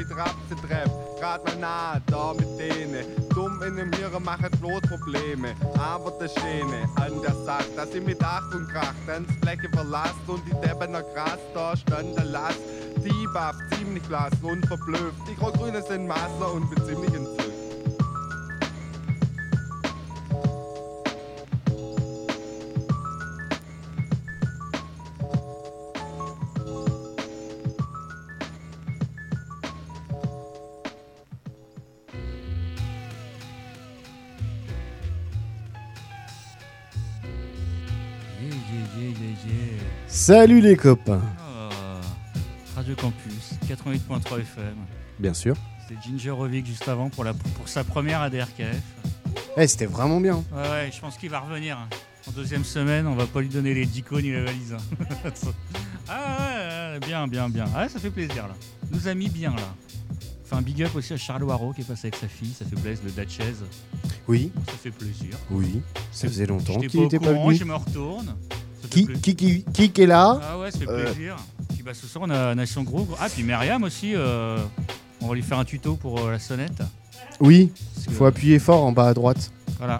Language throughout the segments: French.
wie Trapse treff. Grad mal nah, da mit denen. Dumm in dem Hirn machen bloß Probleme. Aber der Schöne an der Sache, dass sie mit Achtung kracht, dann die Fläche verlasst und die Deppen noch krass da standen lasst. Die Buff ziemlich blass und verblüfft. Die Grau-Grüne sind Masse und bin ziemlich entzückt. Salut les copains Ah, Radio Campus, 88.3 FM. Bien sûr. C'était Ginger Rovic juste avant pour, la, pour sa première ADRKF. Eh, c'était vraiment bien. Ouais, ouais, je pense qu'il va revenir. En deuxième semaine, on va pas lui donner les dicos ni la valise. hein. ah ouais, ouais, bien, bien, bien. Ah, ça fait plaisir là. Nous a mis bien là. Enfin, un big up aussi à Charles Waro qui est passé avec sa fille. Ça fait plaisir, le Datchez. Oui, Ça fait plaisir. oui. Ça faisait longtemps qu'il n'était pas venu. je me retourne. Qui, qui, qui, qui, est là Ah ouais, fait Euh. plaisir. Puis bah, ce soir, on a Nation Groove. Ah, puis Myriam aussi. euh, on va lui faire un tuto pour euh, la sonnette. Oui, il faut appuyer fort en bas à droite. Voilà.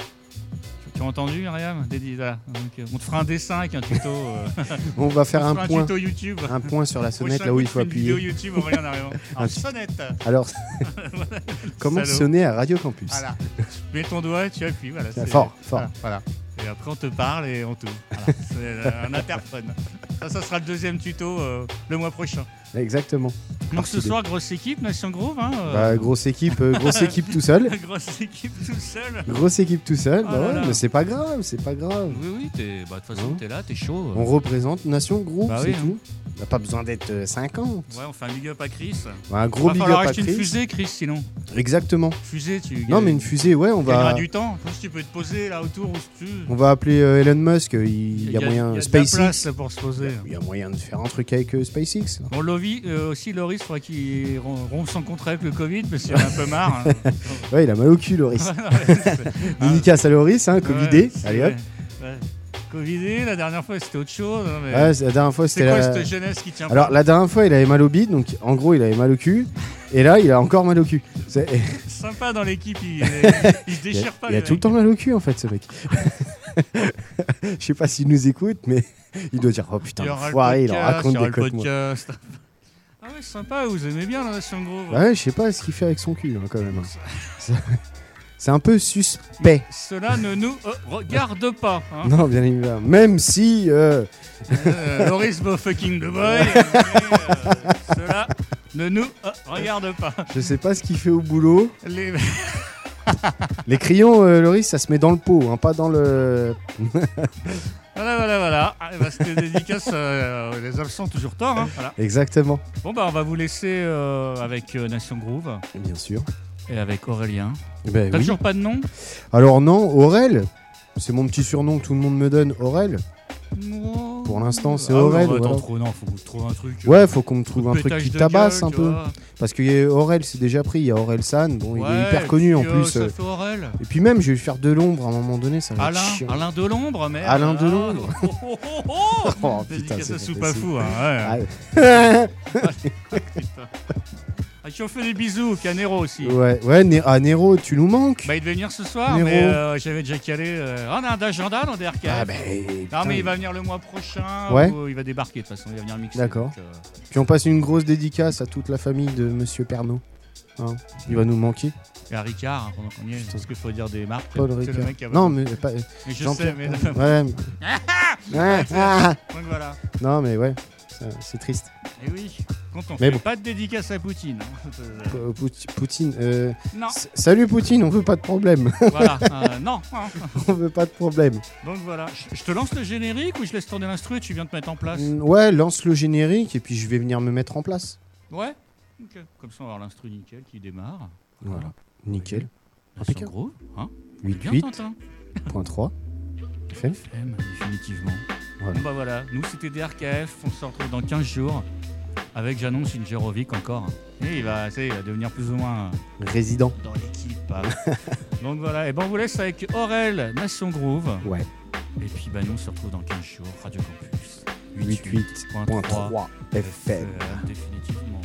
Tu as entendu, Myriam Dédi- voilà. Donc, On te fera un dessin avec un tuto. On va faire on un point, tuto YouTube. un point sur la sonnette là où il faut une vidéo appuyer. YouTube, arrivant. Ah, Alors, sonnette. Alors, comment Salaud. sonner à Radio Campus Voilà. Tu mets ton doigt et tu appuies. Voilà, c'est- Fort, fort. Voilà, voilà. Et après, on te parle et on tourne. Voilà. C'est euh, un interphone. Ça, ça sera le deuxième tuto euh, le mois prochain. Exactement. Donc ce soir, grosse équipe, Nation Groove. Hein, euh, Bah, grosse équipe, euh, grosse équipe tout seul. grosse équipe tout seul. Grosse équipe tout seul. Bah là ouais, là. mais c'est pas grave, c'est pas grave. Oui, oui, t'es- bah, de toute façon, Hein t'es là, t'es chaud. On représente Nation Groupe, Bah c'est oui, hein. tout. On n'a pas besoin d'être euh, 50. Ouais, on fait un big up à Chris. Un gros va big up falloir à acheter une fusée, Chris, sinon. Exactement. Fusée, tu Non, mais une fusée, ouais, on va, du temps. En plus, tu peux te poser là autour où tu veux. on va appeler euh, Elon Musk. Il, il y a moyen. il y a de la SpaceX. place pour se poser. Il y a moyen de faire un truc avec euh, SpaceX. là. Euh, aussi, Loris, il faudrait qu'il rom- rompe son contrat avec le Covid parce qu'il en a un peu marre. hein. Ouais, il a mal au cul, Loris. C'est- Dédicace à Loris, hein, Covidé. Ouais, c'est- Allez hop. ouais. Covidé, la dernière fois c'était autre chose. hein, mais- Ouais, c'est- la dernière fois, c'est c'était quoi la... cette jeunesse qui tient Alors, pas la dernière fois, il avait mal au bide, donc en gros, il avait mal au cul. Et là, il a encore mal au cul. C'est- Sympa dans l'équipe, il, il se Il déchire a, pas. il a les tout le mecs. temps mal au cul, en fait, ce mec. Je sais pas s'il nous écoute, mais il doit dire Oh putain, Il y aura le l'enfoiré, il en podcast, raconte il y aura des le codes, moi. podcast. Ah ouais, sympa, vous aimez bien la Nation Groove. Ouais, je sais pas ce qu'il fait avec son cul, hein, quand même. C'est- C'est un peu suspect. Cela ne nous euh, regarde pas. hein. Non, bien évidemment. Même si. euh, Euh, Loris fucking the boy. euh, cela ne nous euh, regarde pas. je sais pas ce qu'il fait au boulot. Les... Les crayons, Loris, ça se met dans le pot, hein, pas dans le. Voilà, voilà, voilà. Ah, bah, C'était dédicace. euh, les absents toujours tort. hein, voilà. Exactement. Bon, bah, on va vous laisser euh, avec euh, Nation Groove Bien sûr. et avec Aurélien. Ben T'as oui. toujours pas de nom? Alors, non, Aurel. C'est mon petit surnom que tout le monde me donne, Aurel. Pour l'instant, c'est Ah Aurel, voilà. non, faut qu'on trouve un truc. euh, Ouais, faut qu'on me trouve un truc qui de tabasse un peu. Parce que a Aurel, c'est déjà pris. Il y a Aurel San. Bon, il est hyper connu en puis, euh, plus. Ça euh. fait Aurel. Et puis même, je vais lui faire de l'ombre à un moment donné. Ça Alain. Alain Delombre, merde. Alain Ah. Delombre. Oh, oh, oh, oh. Oh, putain, Dédicace c'est fou. Hein, ouais. Ah, Putain. Ah, qui ont fait des bisous, qu'à Nero aussi. ouais, ouais, Né- ah, Nero, tu nous manques. Bah, il devait venir ce soir, Nero. mais euh, j'avais déjà calé. Euh... on a un agenda dans DRK. Ah, ben, non, mais il va venir le mois prochain. Ouais. ou il va débarquer de toute façon. Il va venir mixer. D'accord. euh, Puis on passe une grosse dédicace à toute la famille de Monsieur Pernod. Hein, il va nous manquer. Et à Ricard, hein, pendant qu'on y est. Parce qu'il faut dire des marques. Paul le Ricard. mec qui a- Non, mais pas. mais je sais, mais. Ouais. mais- Ouais, ah. Donc voilà. Non, mais ouais, c'est triste. Et oui, quand on Mais fait bon. pas de dédicace à Poutine. hein. Euh, Pout- Poutine. euh, non, Salut Poutine, on veut pas de problème. voilà. euh, non. hein. on veut pas de problème. Donc voilà. Je- te lance le générique ou je laisse tourner l'instru et tu viens te mettre en place Mm, Ouais, lance le générique et puis je vais venir me mettre en place. Ouais Ok. Comme ça, on va avoir l'instru nickel qui démarre. Voilà. Nickel. Impeccable. gros, hein Bien 88.3 Tintin. FM. FM, définitivement. Voilà. Bon bah voilà, nous c'était DRKF, on se retrouve dans 15 jours avec j'annonce Injerovic encore. Et il va, il va devenir plus ou moins Résident. dans l'équipe. Donc voilà, et ben on vous laisse avec Aurel, Nation Groove. Ouais. Et puis bah nous on se retrouve dans 15 jours, Radio Campus. 88.3 FM. Euh, définitivement.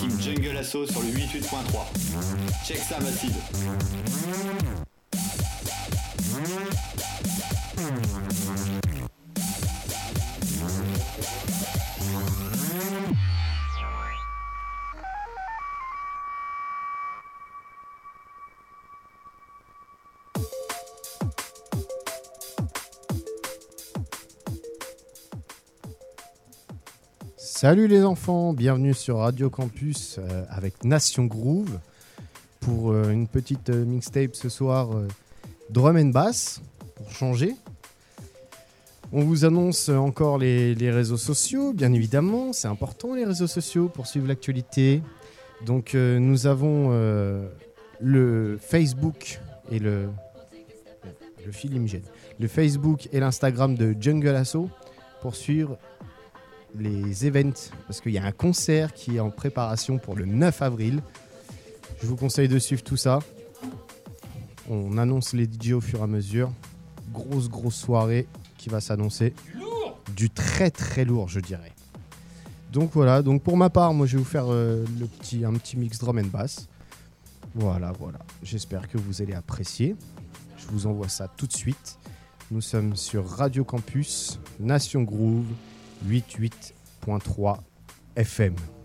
22h, retrouve la team Jungle Assault sur le 88.3. Check ça, Massive. Salut les enfants, bienvenue sur Radio Campus euh, avec Nation Groove pour euh, une petite euh, mixtape ce soir drum and bass pour changer. On vous annonce encore les, réseaux sociaux, bien évidemment, c'est important les réseaux sociaux pour suivre l'actualité. Donc nous avons le Facebook et le le fil le Facebook et l'Instagram de Jungle Asso pour suivre les events parce qu'il y a un concert qui est en préparation pour le 9 avril. Je vous conseille de suivre tout ça. On annonce les DJ au fur et à mesure. Grosse grosse soirée qui va s'annoncer. Du très très lourd, je dirais. Donc voilà, donc pour ma part, moi je vais vous faire euh, le petit, un petit mix drum and bass. Voilà, voilà. J'espère que vous allez apprécier. Je vous envoie ça tout de suite. Nous sommes sur Radio Campus Nation Groove 88.3 FM.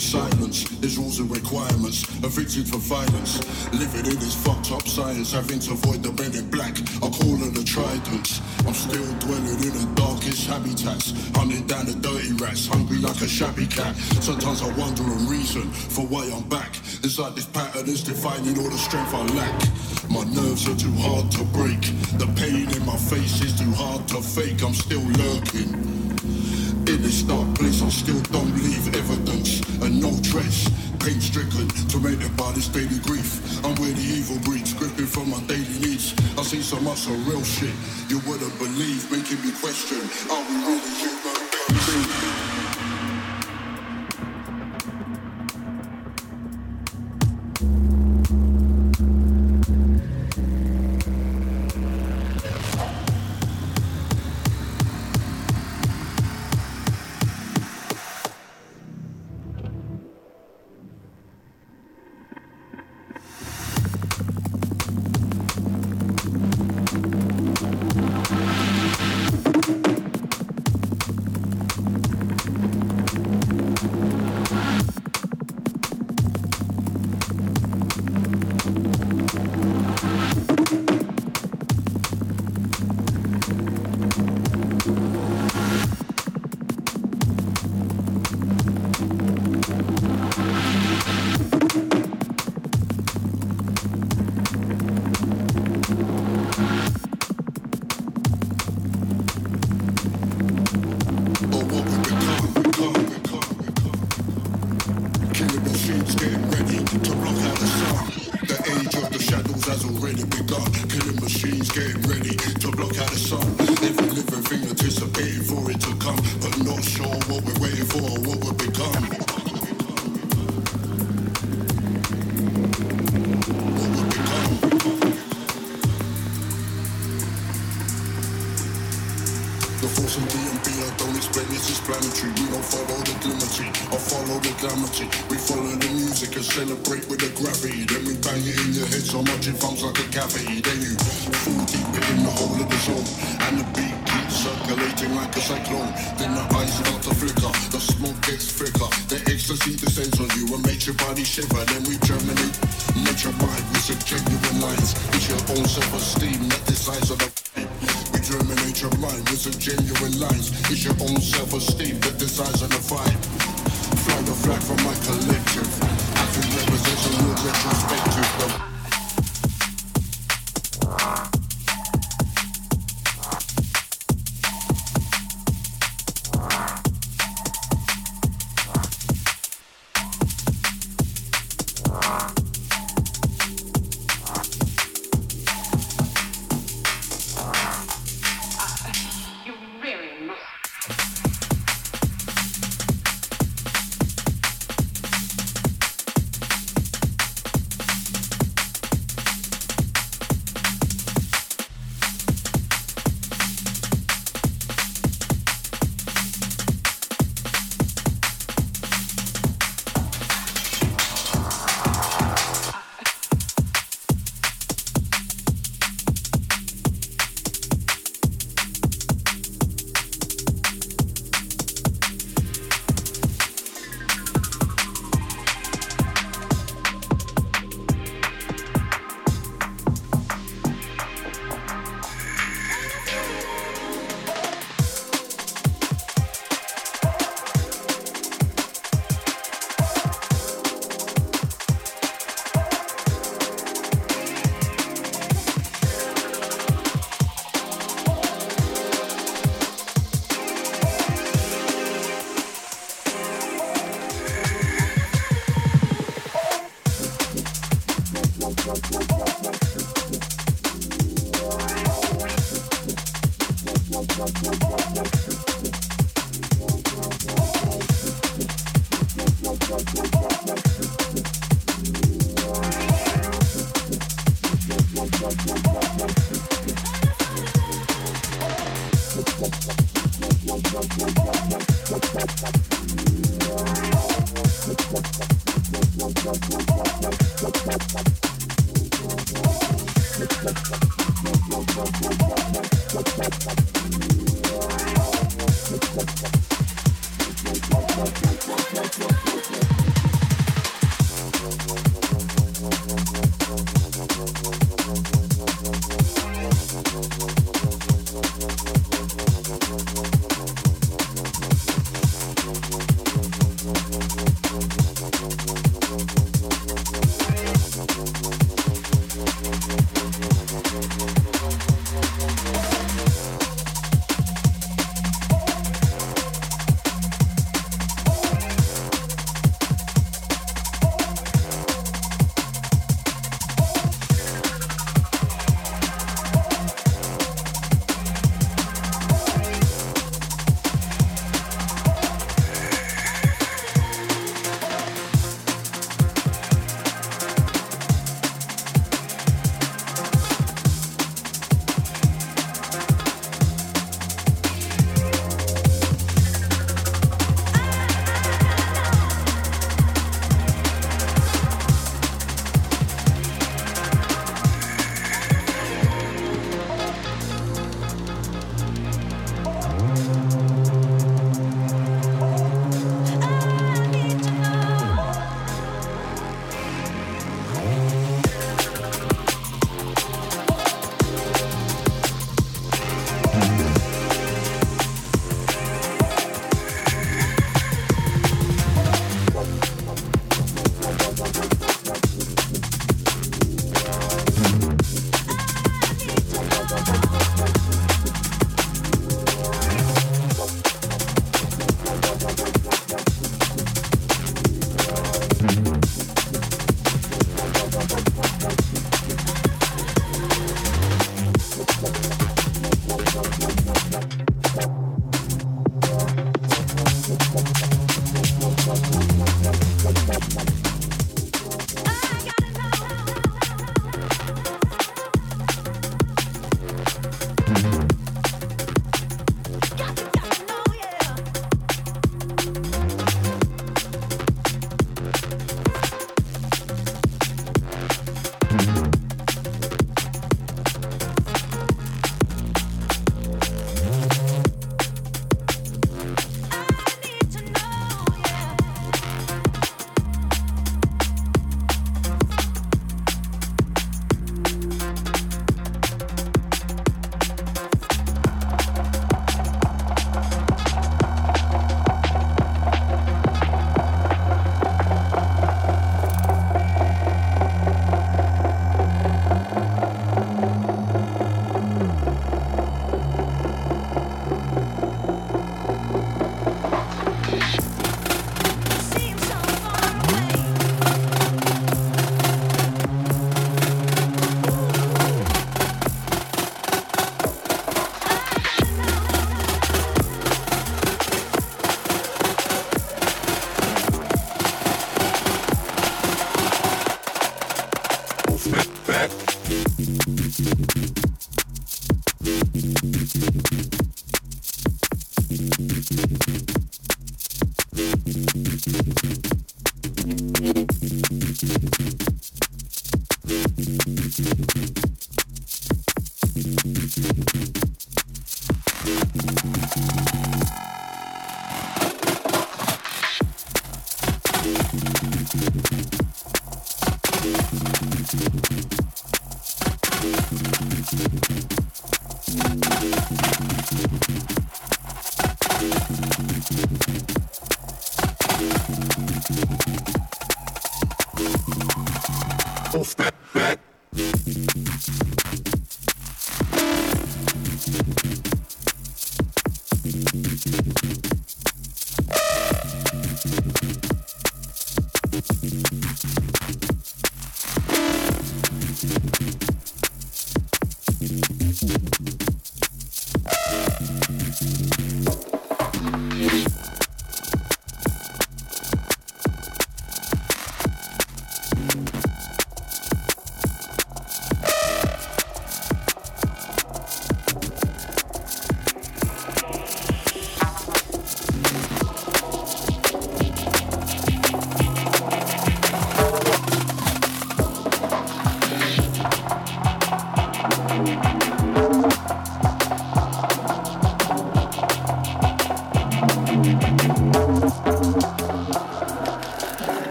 Silence. There's rules and requirements, addicted for violence. Living in this fucked up science, having to avoid the men in black. I call it the tridents. I'm still dwelling in the darkest habitats. Hunting down the dirty rats, hungry like a shabby cat. Sometimes I wonder a reason for why I'm back. It's like this pattern is defining all the strength I lack. My nerves are too hard to break. The pain in my face is too hard to fake. I'm still lurking. In this dark place, I still don't leave evidence and no trace. Pain stricken, tormented by this daily grief. I'm where the evil breeds, gripping for my daily needs. I see so much of real shit you wouldn't believe, making me question: Are we really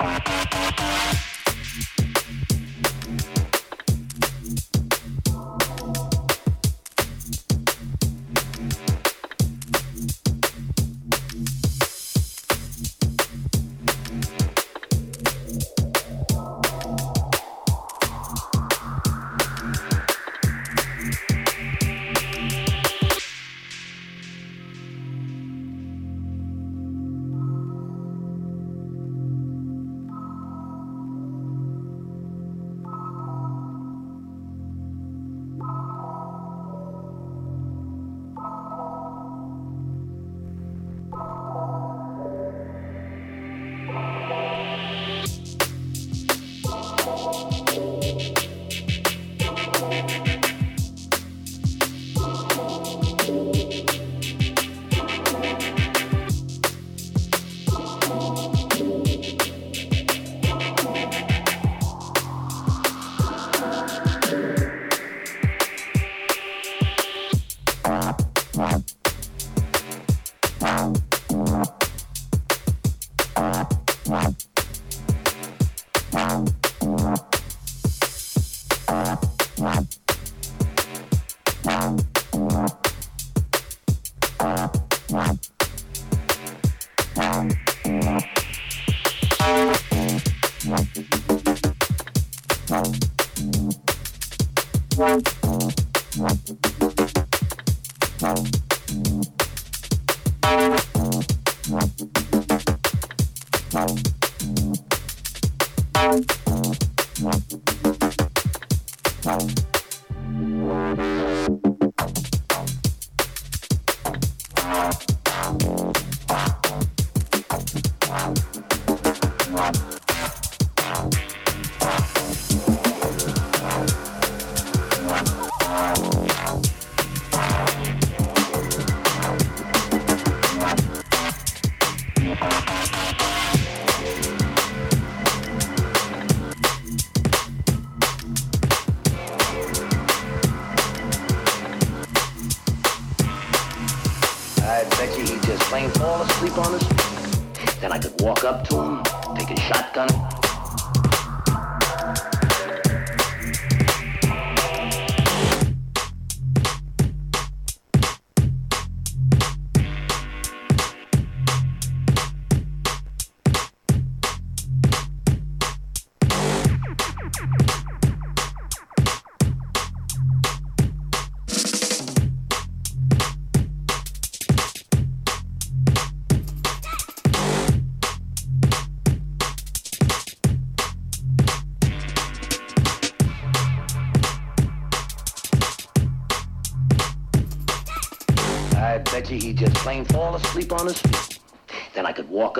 Thank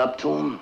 up to him,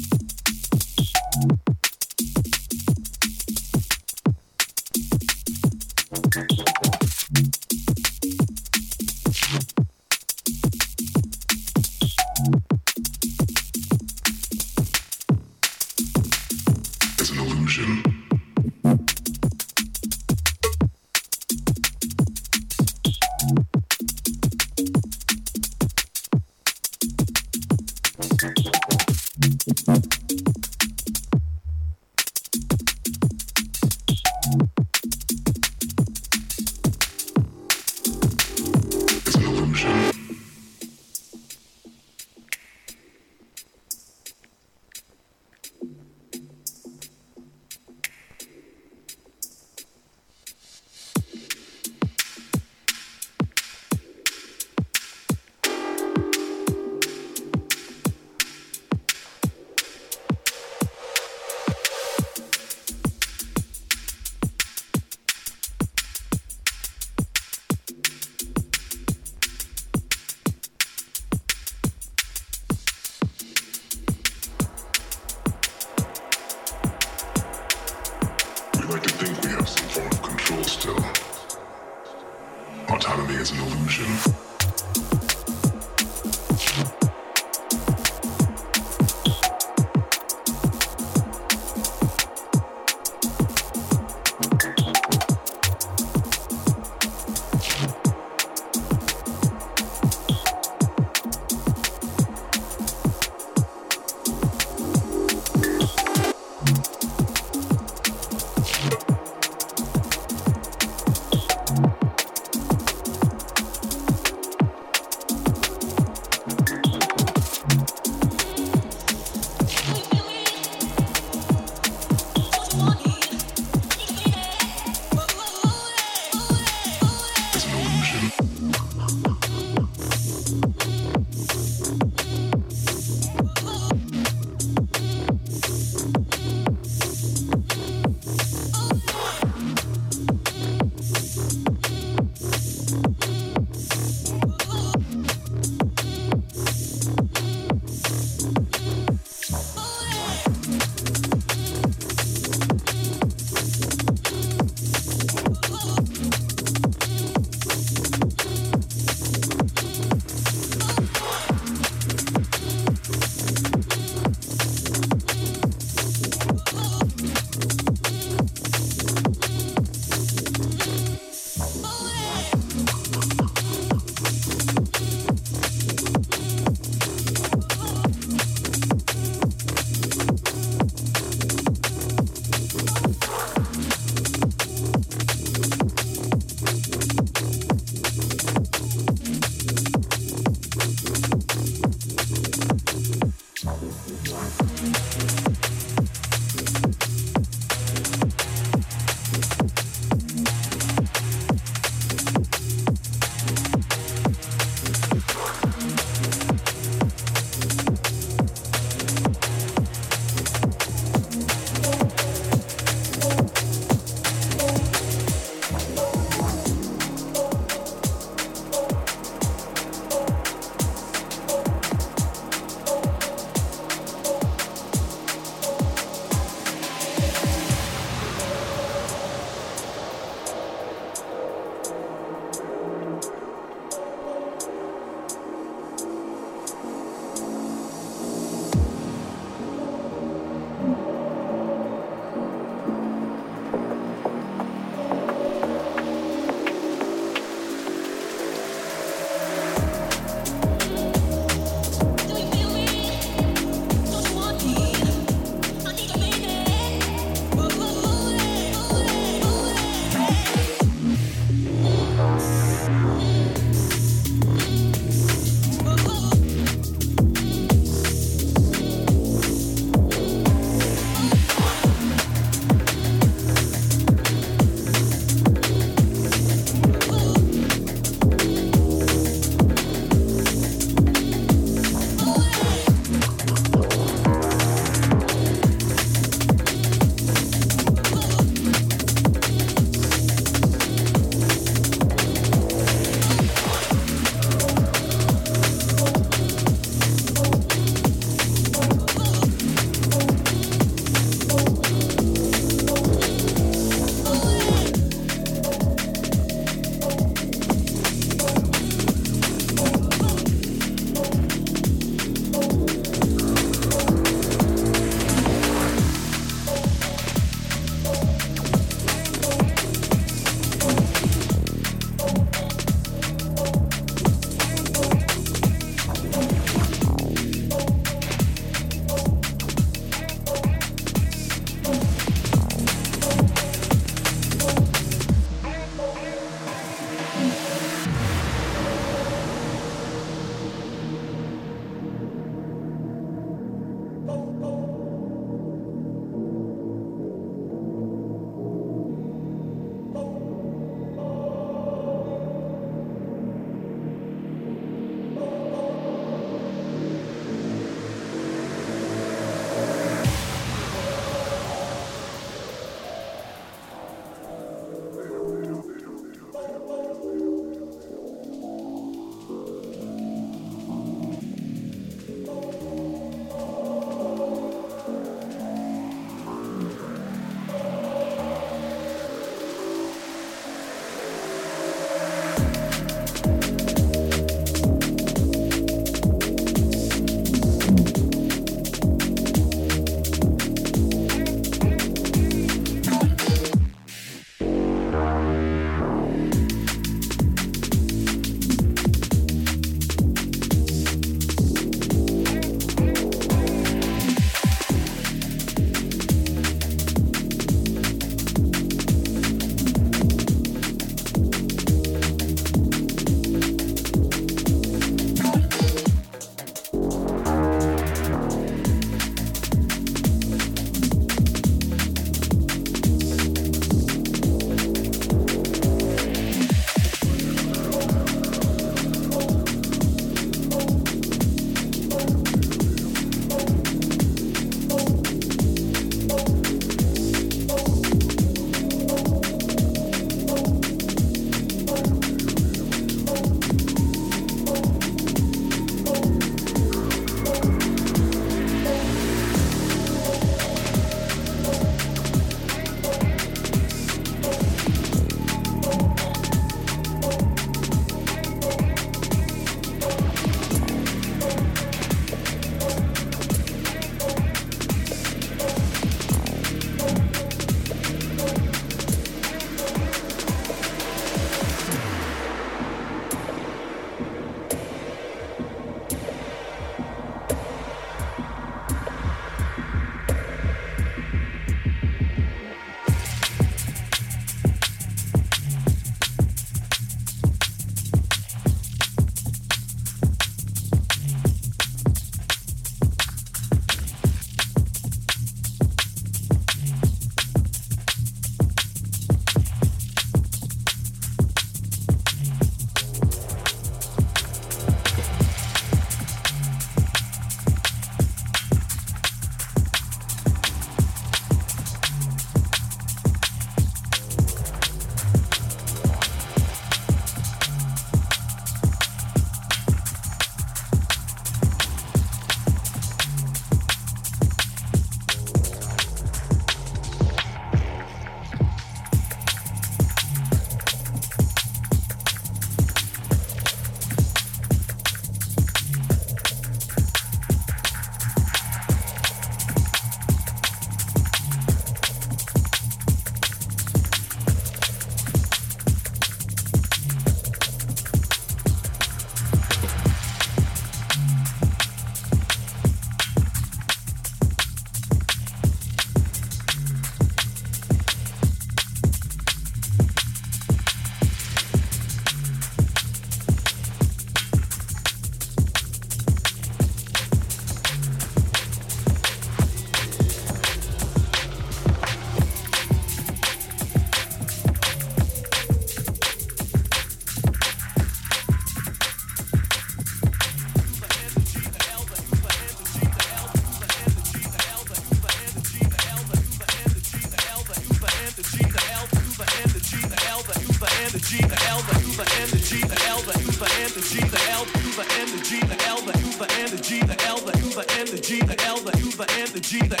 G, the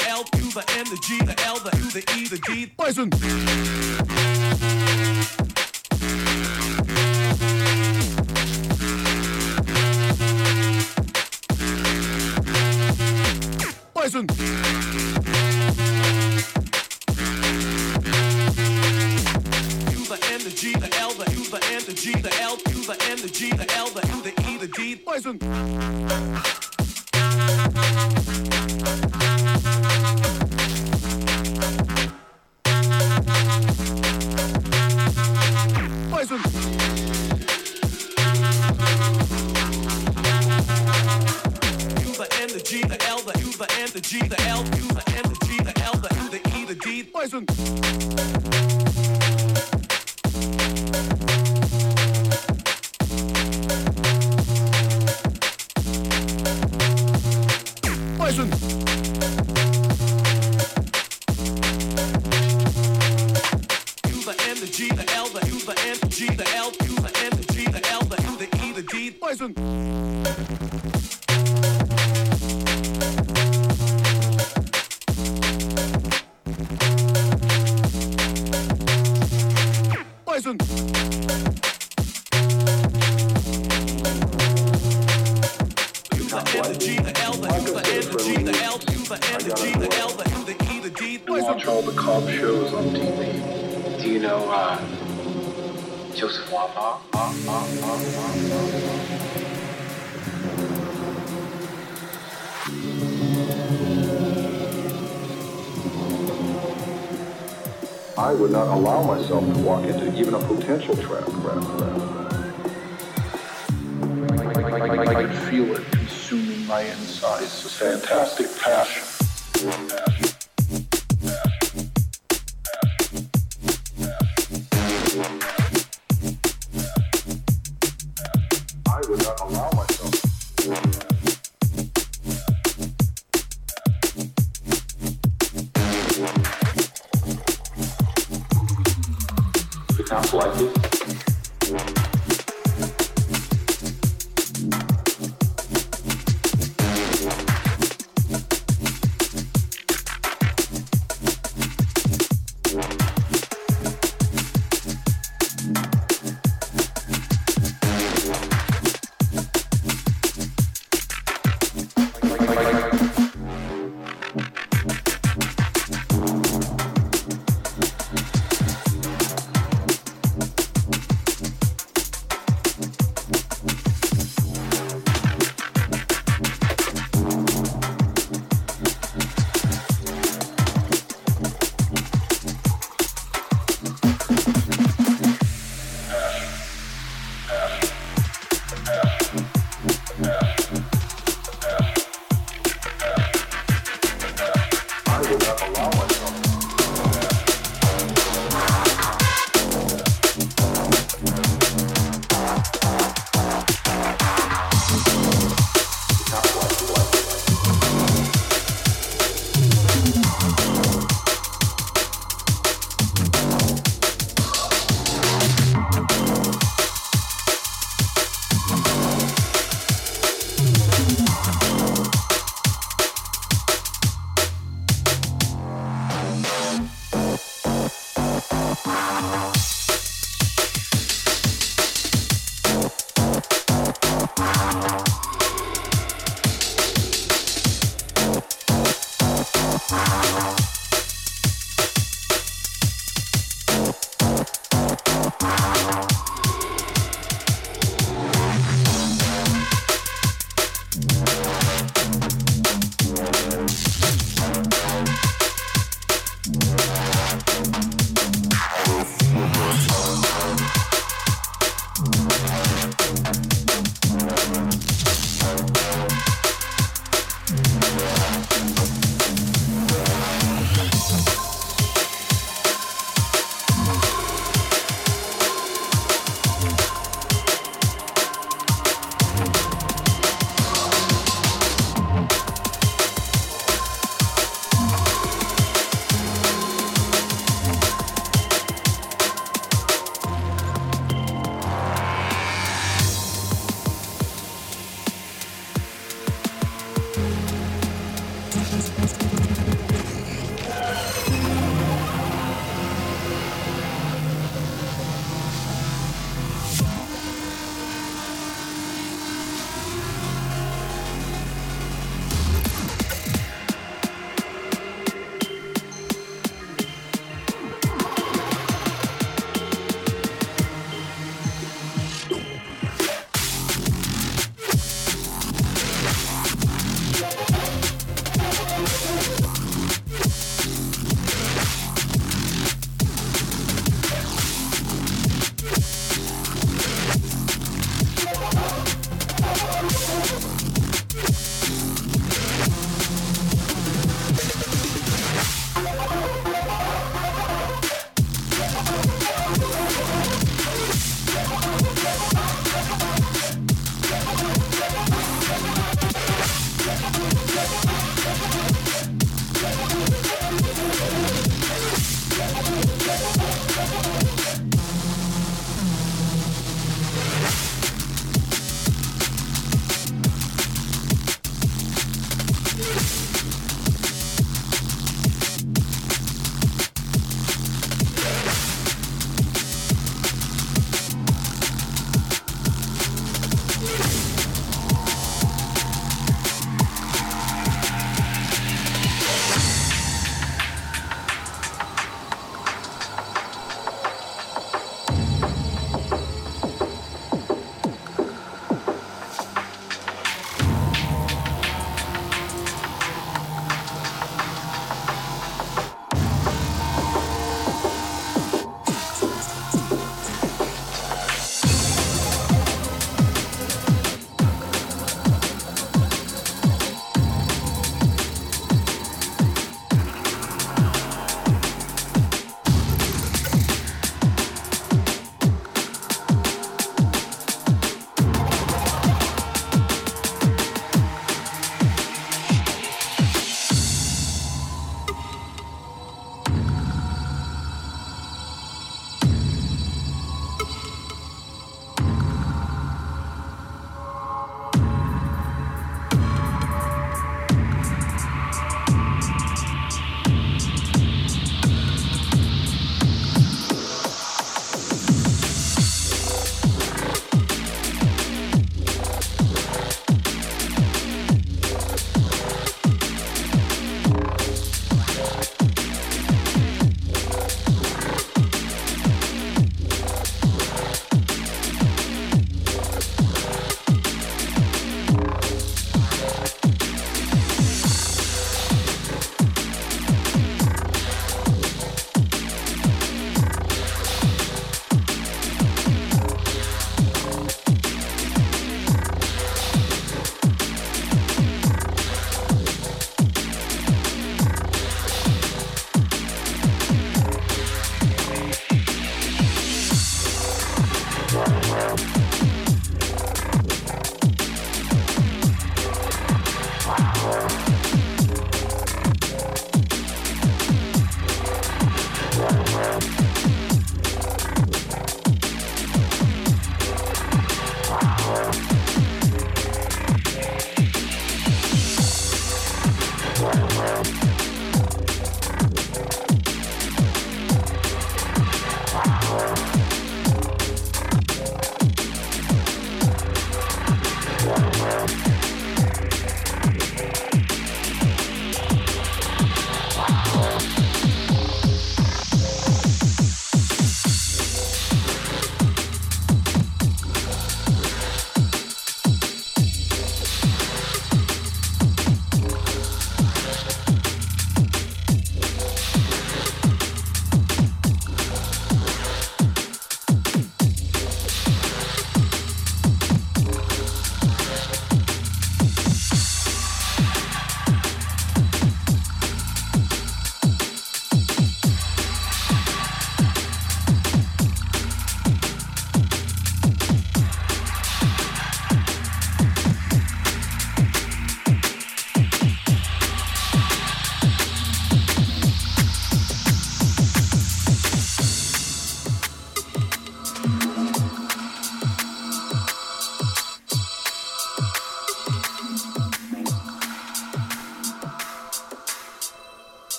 allow myself to walk into even a potential trap.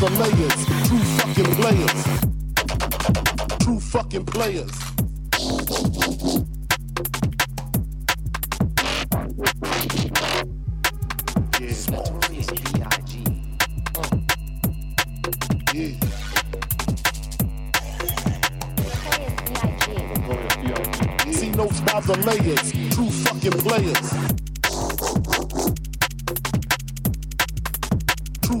The layers, true fucking players. True fucking players. Yeah. See notes by the layers, true fucking players. True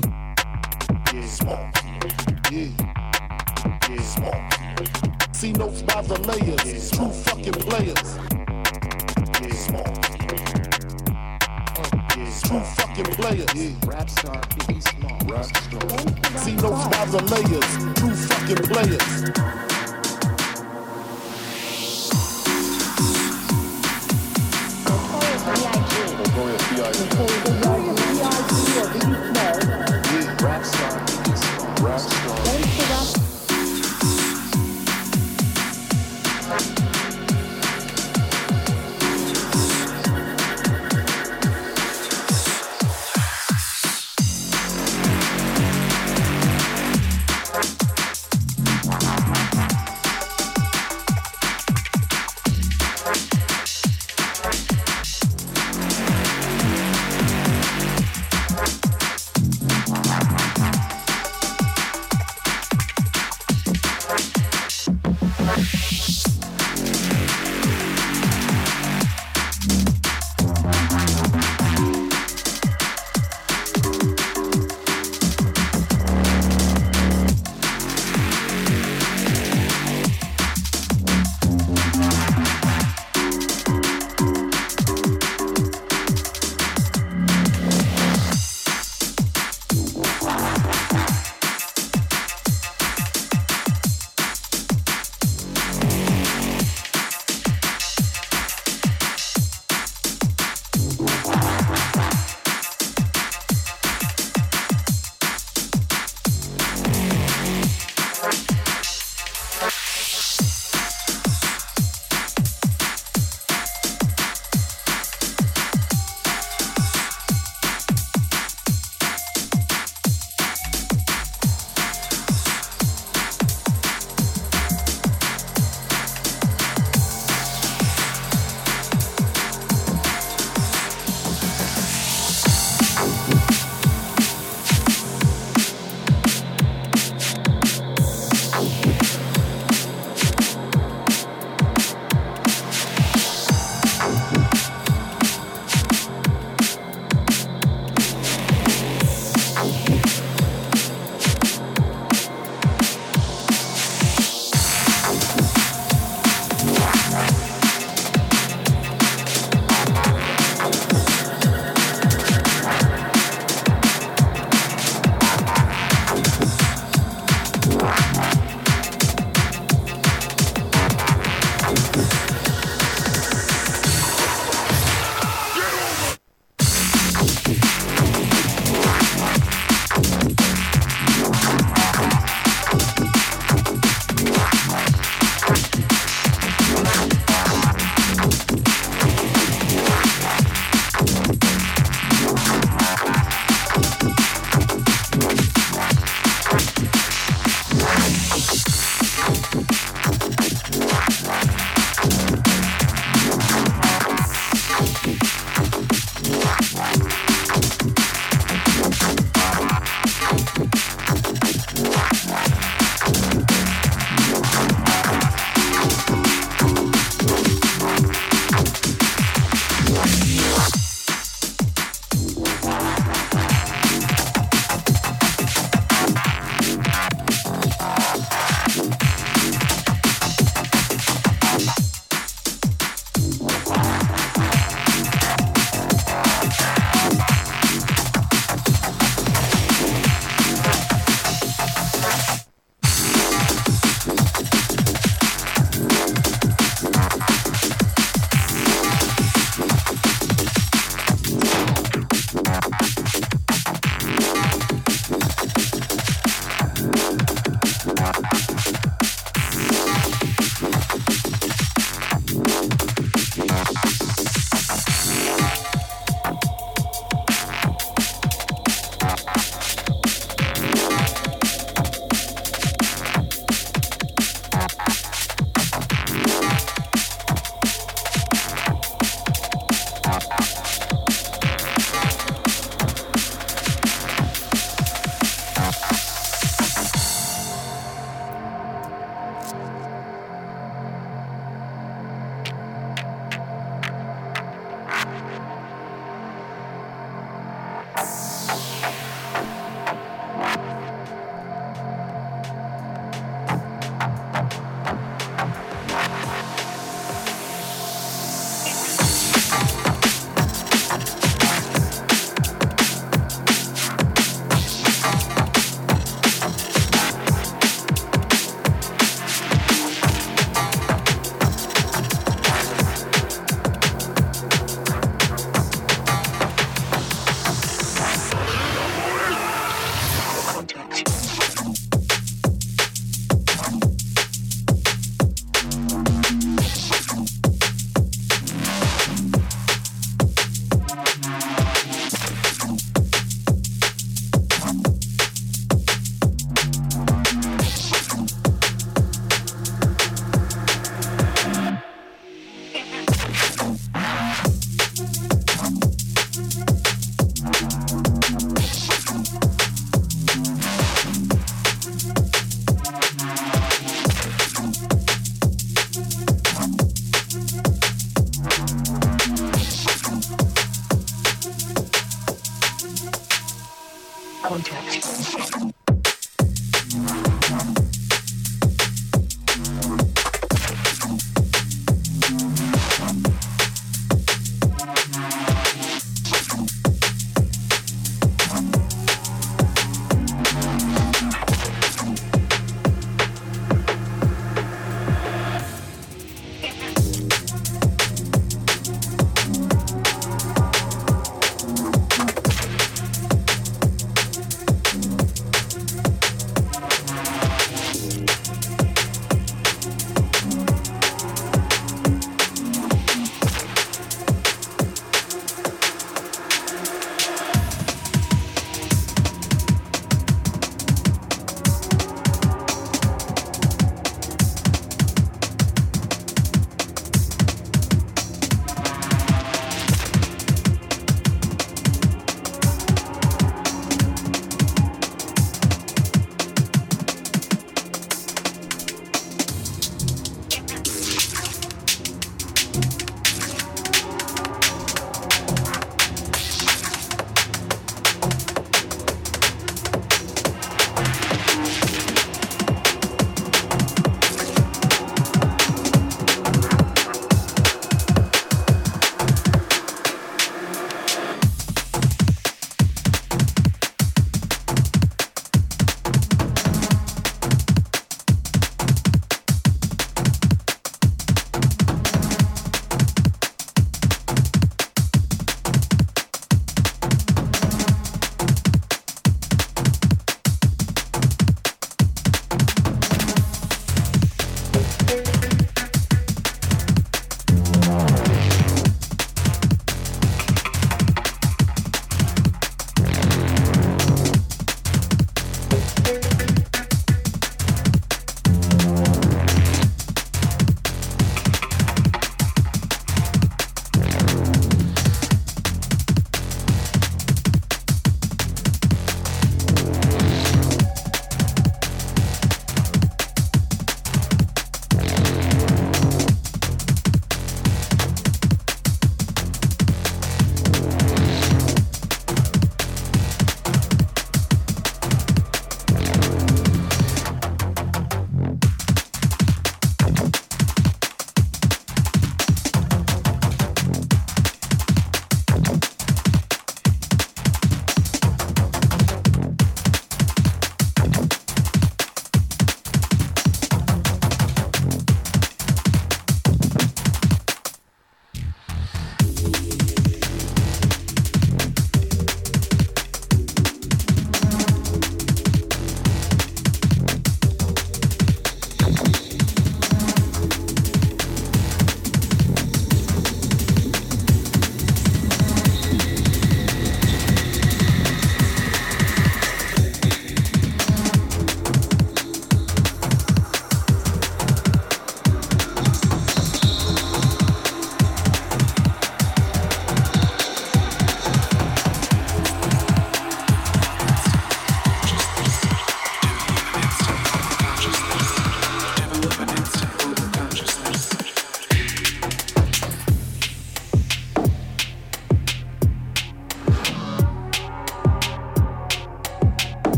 Yeah.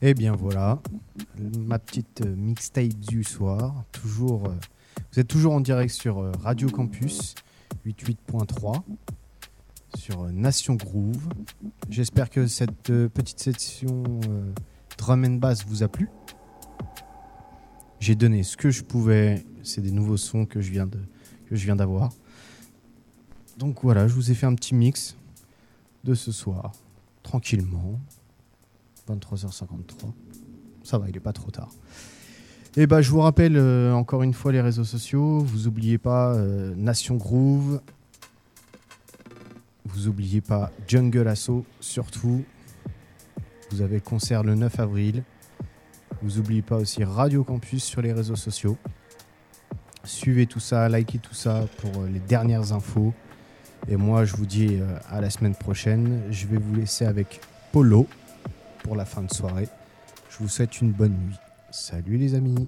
Et bien voilà, ma petite euh, mixtape du soir. Toujours, euh, vous êtes toujours en direct sur euh, Radio Campus 88.3, sur Nation Groove. J'espère que cette petite session drum and bass vous a plu. J'ai donné ce que je pouvais. C'est des nouveaux sons que je viens d'avoir. Donc voilà, je vous ai fait un petit mix de ce soir, tranquillement. 23h53. Ça va, il est pas trop tard. Et bah, je vous rappelle euh, encore une fois les réseaux sociaux. Vous oubliez pas euh, Nation Groove. Vous oubliez pas Jungle Assault, surtout. Vous avez le concert le 9 avril. Vous oubliez pas aussi Radio Campus sur les réseaux sociaux. Suivez tout ça, likez tout ça pour euh, les dernières infos. Et moi, je vous dis à la semaine prochaine. Je vais vous laisser avec Polo pour la fin de soirée. Je vous souhaite une bonne nuit. Salut les amis.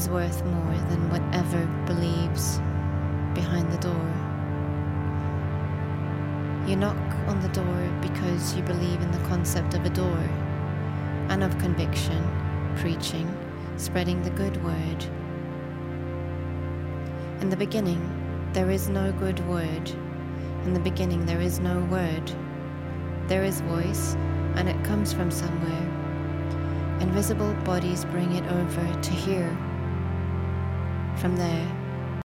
is worth more than whatever believes behind the door. You knock on the door because you believe in the concept of a door and of conviction, preaching, spreading the good word. In the beginning, there is no good word. In the beginning, there is no word. There is voice, and it comes from somewhere. Invisible bodies bring it over to hear from there.